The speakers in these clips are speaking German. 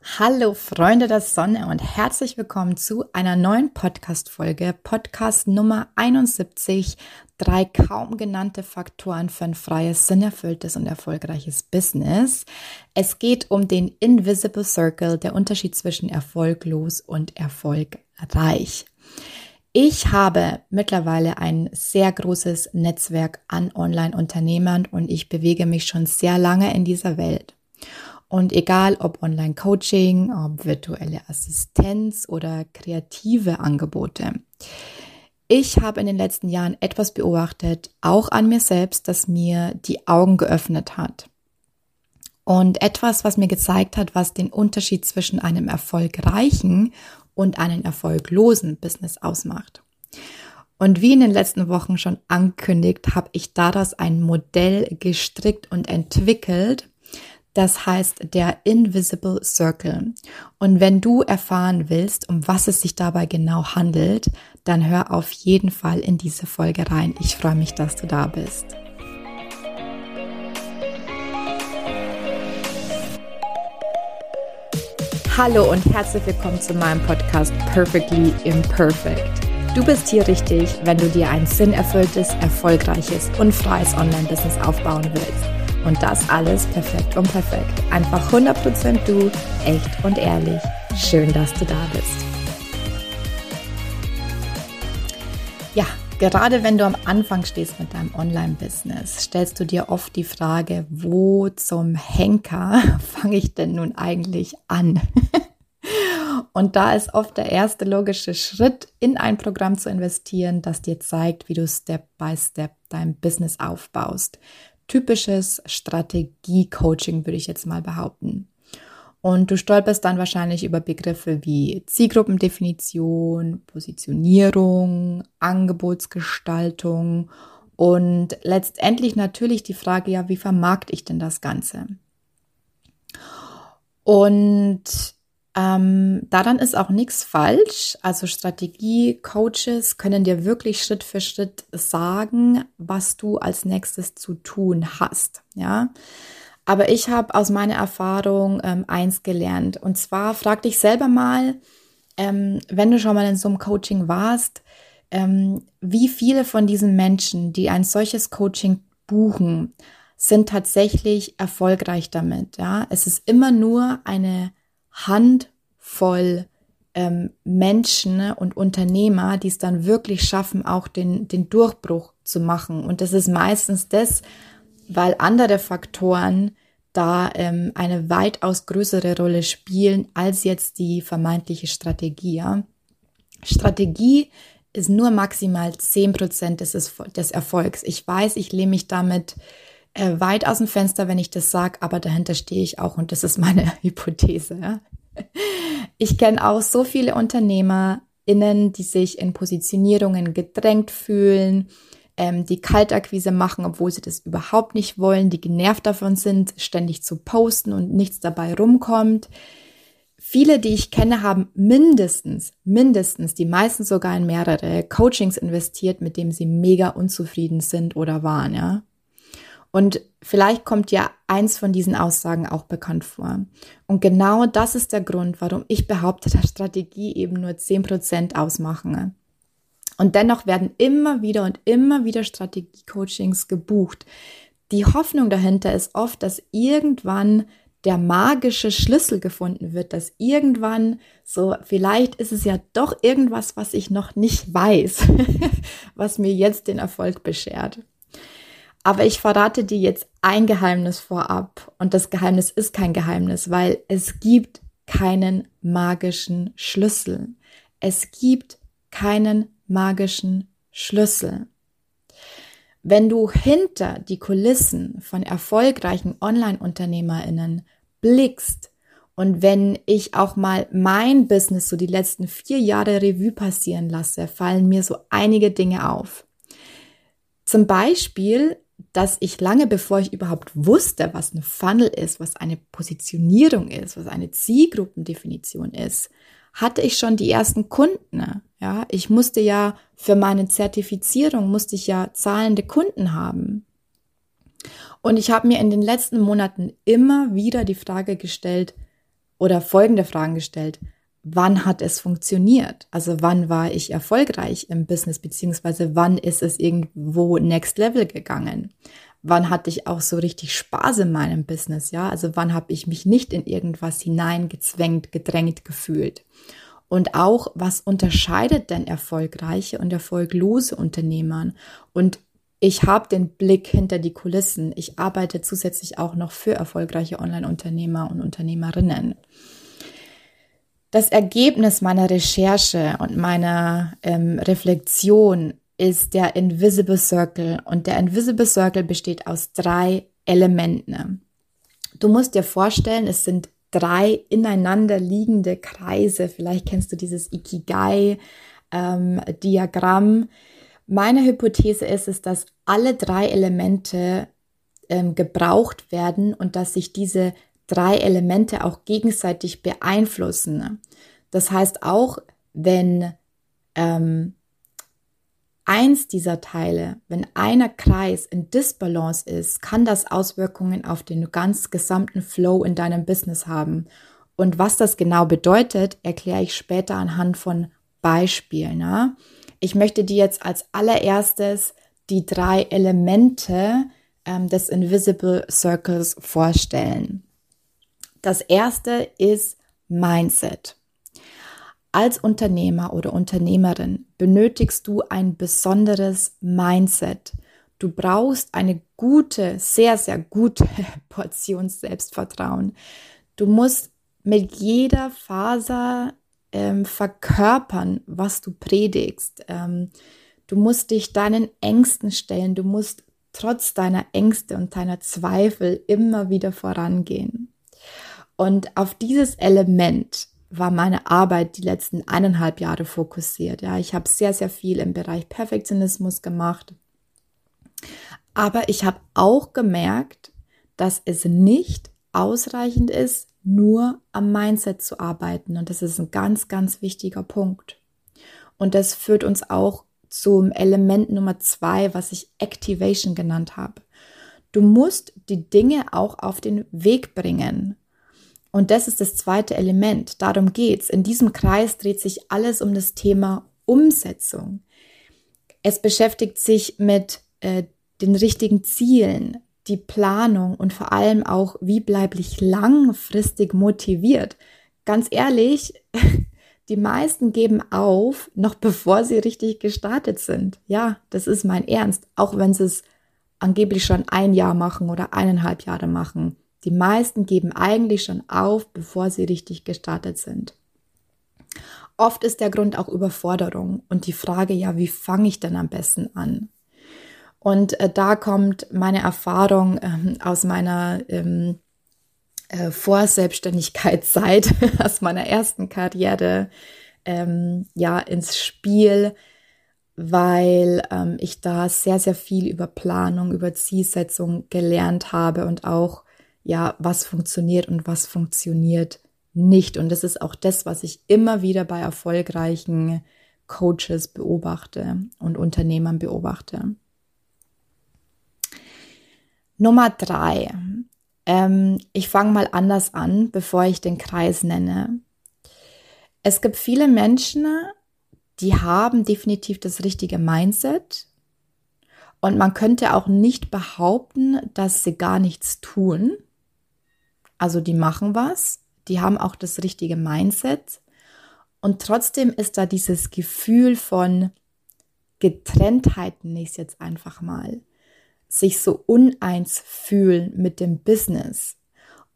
Hallo Freunde der Sonne und herzlich willkommen zu einer neuen Podcast-Folge, Podcast Nummer 71, drei kaum genannte Faktoren für ein freies, sinnerfülltes und erfolgreiches Business. Es geht um den Invisible Circle, der Unterschied zwischen erfolglos und erfolgreich. Ich habe mittlerweile ein sehr großes Netzwerk an Online-Unternehmern und ich bewege mich schon sehr lange in dieser Welt. Und egal ob Online-Coaching, ob virtuelle Assistenz oder kreative Angebote. Ich habe in den letzten Jahren etwas beobachtet, auch an mir selbst, das mir die Augen geöffnet hat. Und etwas, was mir gezeigt hat, was den Unterschied zwischen einem erfolgreichen und einem erfolglosen Business ausmacht. Und wie in den letzten Wochen schon ankündigt, habe ich daraus ein Modell gestrickt und entwickelt, das heißt der Invisible Circle. Und wenn du erfahren willst, um was es sich dabei genau handelt, dann hör auf jeden Fall in diese Folge rein. Ich freue mich, dass du da bist. Hallo und herzlich willkommen zu meinem Podcast Perfectly Imperfect. Du bist hier richtig, wenn du dir ein sinnerfülltes, erfolgreiches und freies Online-Business aufbauen willst. Und das alles perfekt und perfekt. Einfach 100% du, echt und ehrlich. Schön, dass du da bist. Ja, gerade wenn du am Anfang stehst mit deinem Online-Business, stellst du dir oft die Frage, wo zum Henker fange ich denn nun eigentlich an? Und da ist oft der erste logische Schritt, in ein Programm zu investieren, das dir zeigt, wie du Step by Step dein Business aufbaust typisches Strategie-Coaching, würde ich jetzt mal behaupten. Und du stolperst dann wahrscheinlich über Begriffe wie Zielgruppendefinition, Positionierung, Angebotsgestaltung und letztendlich natürlich die Frage, ja, wie vermarkte ich denn das Ganze? Und ähm, daran ist auch nichts falsch. Also Strategie-Coaches können dir wirklich Schritt für Schritt sagen, was du als nächstes zu tun hast. Ja. Aber ich habe aus meiner Erfahrung ähm, eins gelernt. Und zwar frag dich selber mal, ähm, wenn du schon mal in so einem Coaching warst, ähm, wie viele von diesen Menschen, die ein solches Coaching buchen, sind tatsächlich erfolgreich damit. Ja, es ist immer nur eine Handvoll ähm, Menschen ne, und Unternehmer, die es dann wirklich schaffen, auch den, den Durchbruch zu machen. Und das ist meistens das, weil andere Faktoren da ähm, eine weitaus größere Rolle spielen als jetzt die vermeintliche Strategie. Ja? Strategie ist nur maximal zehn Prozent des, des Erfolgs. Ich weiß, ich lehne mich damit äh, weit aus dem Fenster, wenn ich das sage, aber dahinter stehe ich auch und das ist meine Hypothese. Ja? Ich kenne auch so viele UnternehmerInnen, die sich in Positionierungen gedrängt fühlen, ähm, die Kaltakquise machen, obwohl sie das überhaupt nicht wollen, die genervt davon sind, ständig zu posten und nichts dabei rumkommt. Viele, die ich kenne, haben mindestens, mindestens, die meisten sogar in mehrere Coachings investiert, mit dem sie mega unzufrieden sind oder waren, ja. Und vielleicht kommt ja eins von diesen Aussagen auch bekannt vor. Und genau das ist der Grund, warum ich behaupte, dass Strategie eben nur zehn Prozent ausmachen. Und dennoch werden immer wieder und immer wieder Strategie-Coachings gebucht. Die Hoffnung dahinter ist oft, dass irgendwann der magische Schlüssel gefunden wird, dass irgendwann so, vielleicht ist es ja doch irgendwas, was ich noch nicht weiß, was mir jetzt den Erfolg beschert. Aber ich verrate dir jetzt ein Geheimnis vorab. Und das Geheimnis ist kein Geheimnis, weil es gibt keinen magischen Schlüssel. Es gibt keinen magischen Schlüssel. Wenn du hinter die Kulissen von erfolgreichen Online-Unternehmerinnen blickst und wenn ich auch mal mein Business so die letzten vier Jahre Revue passieren lasse, fallen mir so einige Dinge auf. Zum Beispiel dass ich lange bevor ich überhaupt wusste, was ein Funnel ist, was eine Positionierung ist, was eine Zielgruppendefinition ist, hatte ich schon die ersten Kunden. Ja, ich musste ja für meine Zertifizierung musste ich ja zahlende Kunden haben. Und ich habe mir in den letzten Monaten immer wieder die Frage gestellt, oder folgende Fragen gestellt. Wann hat es funktioniert? Also wann war ich erfolgreich im Business, beziehungsweise wann ist es irgendwo next level gegangen? Wann hatte ich auch so richtig Spaß in meinem Business? Ja, also wann habe ich mich nicht in irgendwas hineingezwängt, gedrängt gefühlt? Und auch, was unterscheidet denn erfolgreiche und erfolglose Unternehmer? Und ich habe den Blick hinter die Kulissen. Ich arbeite zusätzlich auch noch für erfolgreiche Online-Unternehmer und Unternehmerinnen. Das Ergebnis meiner Recherche und meiner ähm, Reflexion ist der Invisible Circle. Und der Invisible Circle besteht aus drei Elementen. Du musst dir vorstellen, es sind drei ineinander liegende Kreise. Vielleicht kennst du dieses Ikigai-Diagramm. Ähm, Meine Hypothese ist es, dass alle drei Elemente ähm, gebraucht werden und dass sich diese drei Elemente auch gegenseitig beeinflussen. Das heißt auch, wenn ähm, eins dieser Teile, wenn einer Kreis in Disbalance ist, kann das Auswirkungen auf den ganz gesamten Flow in deinem Business haben. Und was das genau bedeutet, erkläre ich später anhand von Beispielen. Ja? Ich möchte dir jetzt als allererstes die drei Elemente ähm, des Invisible Circles vorstellen. Das erste ist Mindset. Als Unternehmer oder Unternehmerin benötigst du ein besonderes Mindset. Du brauchst eine gute, sehr, sehr gute Portion Selbstvertrauen. Du musst mit jeder Faser ähm, verkörpern, was du predigst. Ähm, du musst dich deinen Ängsten stellen. Du musst trotz deiner Ängste und deiner Zweifel immer wieder vorangehen. Und auf dieses Element war meine Arbeit die letzten eineinhalb Jahre fokussiert. Ja, ich habe sehr, sehr viel im Bereich Perfektionismus gemacht. Aber ich habe auch gemerkt, dass es nicht ausreichend ist, nur am Mindset zu arbeiten. Und das ist ein ganz, ganz wichtiger Punkt. Und das führt uns auch zum Element Nummer zwei, was ich Activation genannt habe. Du musst die Dinge auch auf den Weg bringen. Und das ist das zweite Element. Darum geht's. In diesem Kreis dreht sich alles um das Thema Umsetzung. Es beschäftigt sich mit äh, den richtigen Zielen, die Planung und vor allem auch, wie bleibe ich langfristig motiviert. Ganz ehrlich, die meisten geben auf, noch bevor sie richtig gestartet sind. Ja, das ist mein Ernst, auch wenn sie es angeblich schon ein Jahr machen oder eineinhalb Jahre machen. Die meisten geben eigentlich schon auf, bevor sie richtig gestartet sind. Oft ist der Grund auch Überforderung und die Frage, ja, wie fange ich denn am besten an? Und äh, da kommt meine Erfahrung ähm, aus meiner ähm, äh, Vorselbstständigkeitszeit, aus meiner ersten Karriere, ähm, ja, ins Spiel, weil ähm, ich da sehr, sehr viel über Planung, über Zielsetzung gelernt habe und auch ja, was funktioniert und was funktioniert nicht. Und das ist auch das, was ich immer wieder bei erfolgreichen Coaches beobachte und Unternehmern beobachte. Nummer drei. Ähm, ich fange mal anders an, bevor ich den Kreis nenne. Es gibt viele Menschen, die haben definitiv das richtige Mindset. Und man könnte auch nicht behaupten, dass sie gar nichts tun. Also die machen was, die haben auch das richtige Mindset und trotzdem ist da dieses Gefühl von Getrenntheit, nenne ich jetzt einfach mal, sich so uneins fühlen mit dem Business.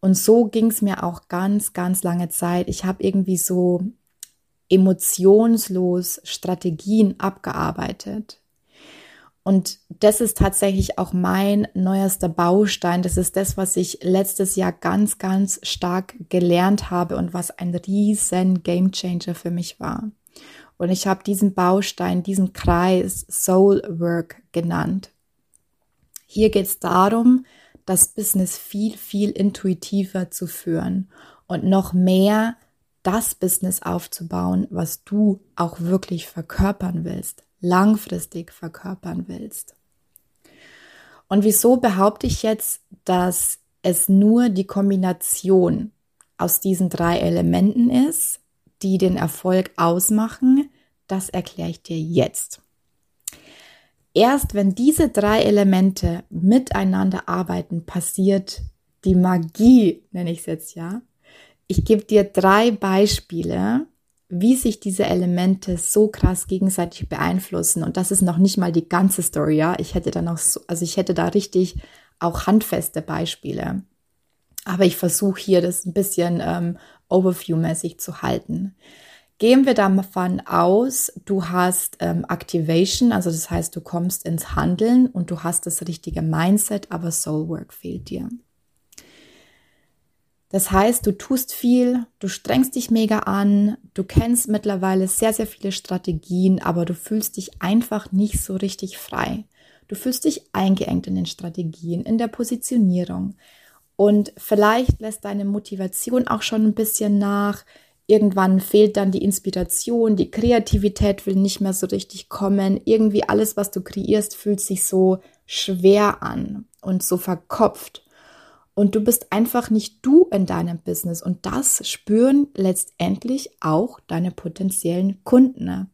Und so ging es mir auch ganz, ganz lange Zeit. Ich habe irgendwie so emotionslos Strategien abgearbeitet. Und das ist tatsächlich auch mein neuester Baustein. Das ist das, was ich letztes Jahr ganz, ganz stark gelernt habe und was ein riesen Gamechanger für mich war. Und ich habe diesen Baustein, diesen Kreis Soul Work genannt. Hier geht es darum, das Business viel, viel intuitiver zu führen und noch mehr das Business aufzubauen, was du auch wirklich verkörpern willst langfristig verkörpern willst. Und wieso behaupte ich jetzt, dass es nur die Kombination aus diesen drei Elementen ist, die den Erfolg ausmachen, das erkläre ich dir jetzt. Erst wenn diese drei Elemente miteinander arbeiten, passiert die Magie, nenne ich es jetzt ja. Ich gebe dir drei Beispiele, wie sich diese Elemente so krass gegenseitig beeinflussen. Und das ist noch nicht mal die ganze Story, ja. Ich hätte da noch so, also ich hätte da richtig auch handfeste Beispiele. Aber ich versuche hier das ein bisschen ähm, overview-mäßig zu halten. Gehen wir davon aus, du hast ähm, Activation, also das heißt, du kommst ins Handeln und du hast das richtige Mindset, aber Soulwork fehlt dir. Das heißt, du tust viel, du strengst dich mega an, du kennst mittlerweile sehr, sehr viele Strategien, aber du fühlst dich einfach nicht so richtig frei. Du fühlst dich eingeengt in den Strategien, in der Positionierung. Und vielleicht lässt deine Motivation auch schon ein bisschen nach. Irgendwann fehlt dann die Inspiration, die Kreativität will nicht mehr so richtig kommen. Irgendwie alles, was du kreierst, fühlt sich so schwer an und so verkopft und du bist einfach nicht du in deinem Business und das spüren letztendlich auch deine potenziellen Kunden.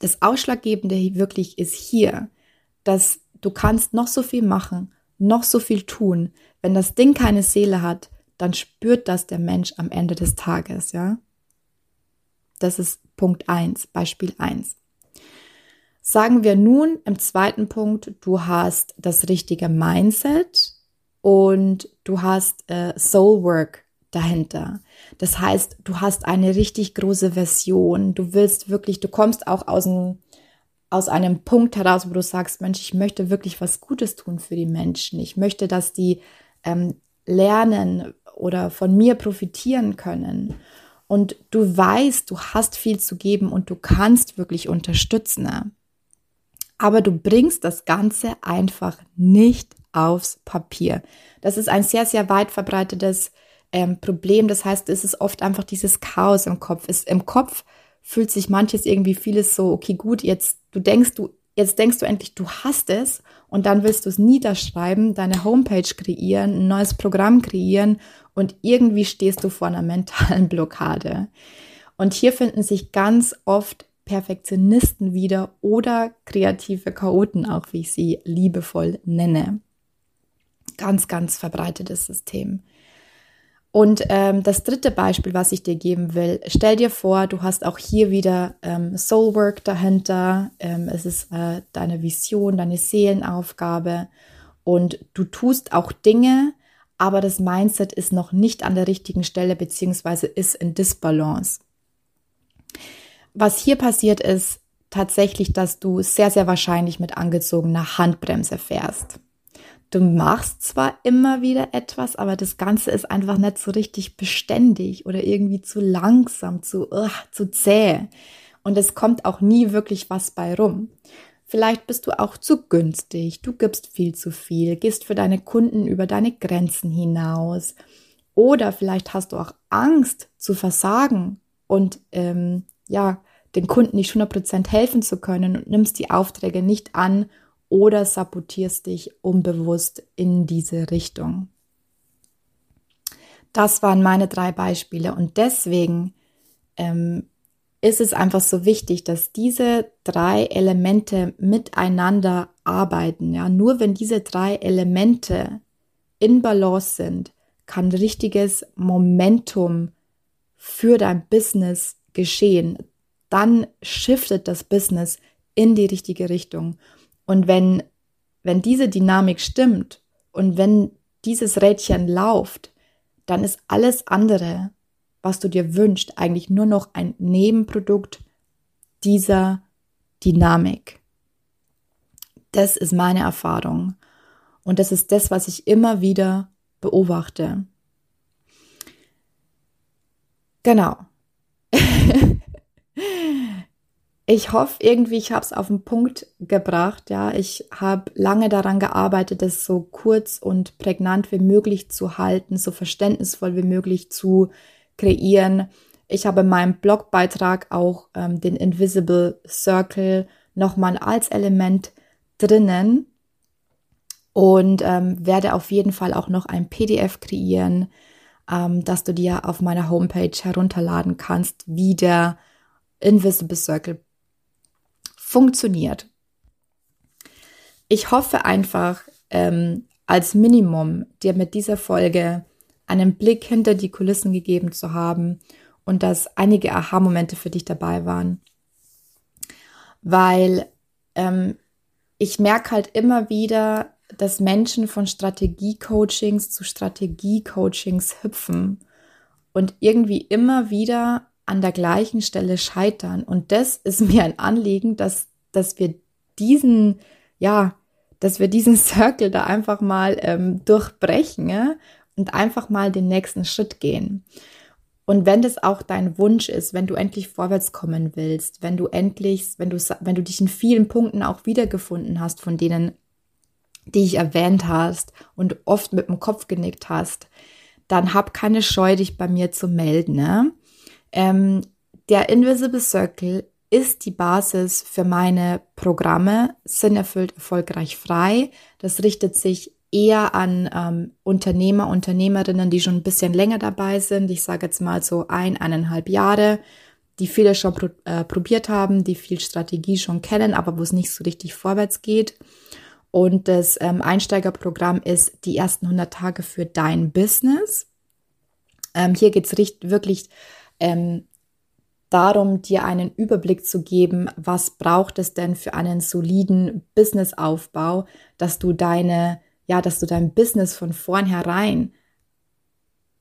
Das Ausschlaggebende wirklich ist hier, dass du kannst noch so viel machen, noch so viel tun. Wenn das Ding keine Seele hat, dann spürt das der Mensch am Ende des Tages, ja? Das ist Punkt eins, Beispiel eins. Sagen wir nun im zweiten Punkt, du hast das richtige Mindset, und du hast äh, Soulwork dahinter. Das heißt, du hast eine richtig große Version. Du willst wirklich, du kommst auch aus einem, aus einem Punkt heraus, wo du sagst, Mensch, ich möchte wirklich was Gutes tun für die Menschen. Ich möchte, dass die ähm, lernen oder von mir profitieren können. Und du weißt, du hast viel zu geben und du kannst wirklich unterstützen. Aber du bringst das Ganze einfach nicht aufs Papier. Das ist ein sehr, sehr weit verbreitetes ähm, Problem. Das heißt, es ist oft einfach dieses Chaos im Kopf. Es, Im Kopf fühlt sich manches irgendwie vieles so, okay, gut, jetzt du denkst du, jetzt denkst du endlich, du hast es und dann willst du es niederschreiben, deine Homepage kreieren, ein neues Programm kreieren und irgendwie stehst du vor einer mentalen Blockade. Und hier finden sich ganz oft Perfektionisten wieder oder kreative Chaoten, auch wie ich sie liebevoll nenne ganz, ganz verbreitetes System. Und ähm, das dritte Beispiel, was ich dir geben will, stell dir vor, du hast auch hier wieder ähm, Soulwork dahinter. Ähm, es ist äh, deine Vision, deine Seelenaufgabe und du tust auch Dinge, aber das Mindset ist noch nicht an der richtigen Stelle beziehungsweise ist in Disbalance. Was hier passiert ist tatsächlich, dass du sehr, sehr wahrscheinlich mit angezogener Handbremse fährst du machst zwar immer wieder etwas, aber das Ganze ist einfach nicht so richtig beständig oder irgendwie zu langsam, zu, uh, zu zäh. Und es kommt auch nie wirklich was bei rum. Vielleicht bist du auch zu günstig, du gibst viel zu viel, gehst für deine Kunden über deine Grenzen hinaus. Oder vielleicht hast du auch Angst zu versagen und ähm, ja, den Kunden nicht 100% helfen zu können und nimmst die Aufträge nicht an oder sabotierst dich unbewusst in diese Richtung. Das waren meine drei Beispiele und deswegen ähm, ist es einfach so wichtig, dass diese drei Elemente miteinander arbeiten. Ja, nur wenn diese drei Elemente in Balance sind, kann richtiges Momentum für dein Business geschehen. Dann shiftet das Business in die richtige Richtung. Und wenn, wenn diese Dynamik stimmt und wenn dieses Rädchen läuft, dann ist alles andere, was du dir wünschst, eigentlich nur noch ein Nebenprodukt dieser Dynamik. Das ist meine Erfahrung. Und das ist das, was ich immer wieder beobachte. Genau. ich hoffe irgendwie, ich habe es auf den Punkt gebracht. Ja, ich habe lange daran gearbeitet, es so kurz und prägnant wie möglich zu halten, so verständnisvoll wie möglich zu kreieren. Ich habe in meinem Blogbeitrag auch ähm, den Invisible Circle nochmal als Element drinnen und ähm, werde auf jeden Fall auch noch ein PDF kreieren, ähm, dass du dir auf meiner Homepage herunterladen kannst, wie der Invisible Circle funktioniert. Ich hoffe einfach, ähm, als Minimum dir mit dieser Folge einen Blick hinter die Kulissen gegeben zu haben und dass einige Aha-Momente für dich dabei waren. Weil ähm, ich merke halt immer wieder, dass Menschen von Strategie-Coachings zu Strategie-Coachings hüpfen und irgendwie immer wieder an der gleichen Stelle scheitern. Und das ist mir ein Anliegen, dass, dass wir diesen, ja, dass wir diesen Circle da einfach mal ähm, durchbrechen ja? und einfach mal den nächsten Schritt gehen. Und wenn das auch dein Wunsch ist, wenn du endlich vorwärts kommen willst, wenn du endlich, wenn du, wenn du dich in vielen Punkten auch wiedergefunden hast, von denen, die ich erwähnt hast und oft mit dem Kopf genickt hast, dann hab keine Scheu, dich bei mir zu melden. Ne? Ähm, der Invisible Circle ist die Basis für meine Programme Sinnerfüllt, erfolgreich, frei. Das richtet sich eher an ähm, Unternehmer, Unternehmerinnen, die schon ein bisschen länger dabei sind. Ich sage jetzt mal so ein, eineinhalb Jahre, die viele schon pro, äh, probiert haben, die viel Strategie schon kennen, aber wo es nicht so richtig vorwärts geht. Und das ähm, Einsteigerprogramm ist die ersten 100 Tage für dein Business. Ähm, hier geht es wirklich ähm, darum, dir einen Überblick zu geben, was braucht es denn für einen soliden Businessaufbau, dass du deine ja, dass du dein Business von vornherein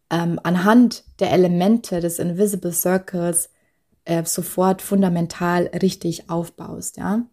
ähm, anhand der Elemente des Invisible Circles äh, sofort fundamental richtig aufbaust, ja.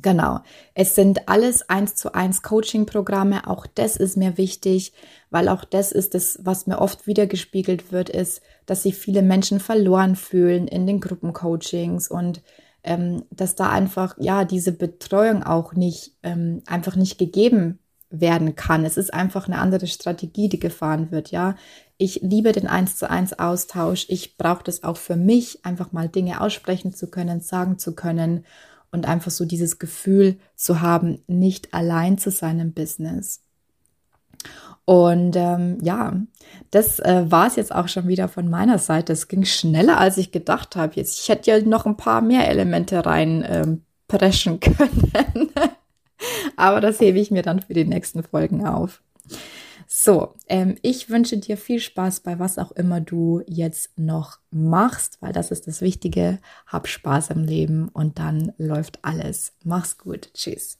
Genau. Es sind alles eins zu eins Coaching-Programme. Auch das ist mir wichtig, weil auch das ist das, was mir oft wiedergespiegelt wird, ist, dass sich viele Menschen verloren fühlen in den Gruppencoachings und ähm, dass da einfach, ja, diese Betreuung auch nicht, ähm, einfach nicht gegeben werden kann. Es ist einfach eine andere Strategie, die gefahren wird, ja. Ich liebe den eins zu eins Austausch. Ich brauche das auch für mich, einfach mal Dinge aussprechen zu können, sagen zu können und einfach so dieses Gefühl zu haben, nicht allein zu sein im Business. Und ähm, ja, das äh, war es jetzt auch schon wieder von meiner Seite. Es ging schneller, als ich gedacht habe. Jetzt, ich hätte ja noch ein paar mehr Elemente rein ähm, preschen können. Aber das hebe ich mir dann für die nächsten Folgen auf. So, ähm, ich wünsche dir viel Spaß bei was auch immer du jetzt noch machst, weil das ist das Wichtige. Hab Spaß im Leben und dann läuft alles. Mach's gut. Tschüss.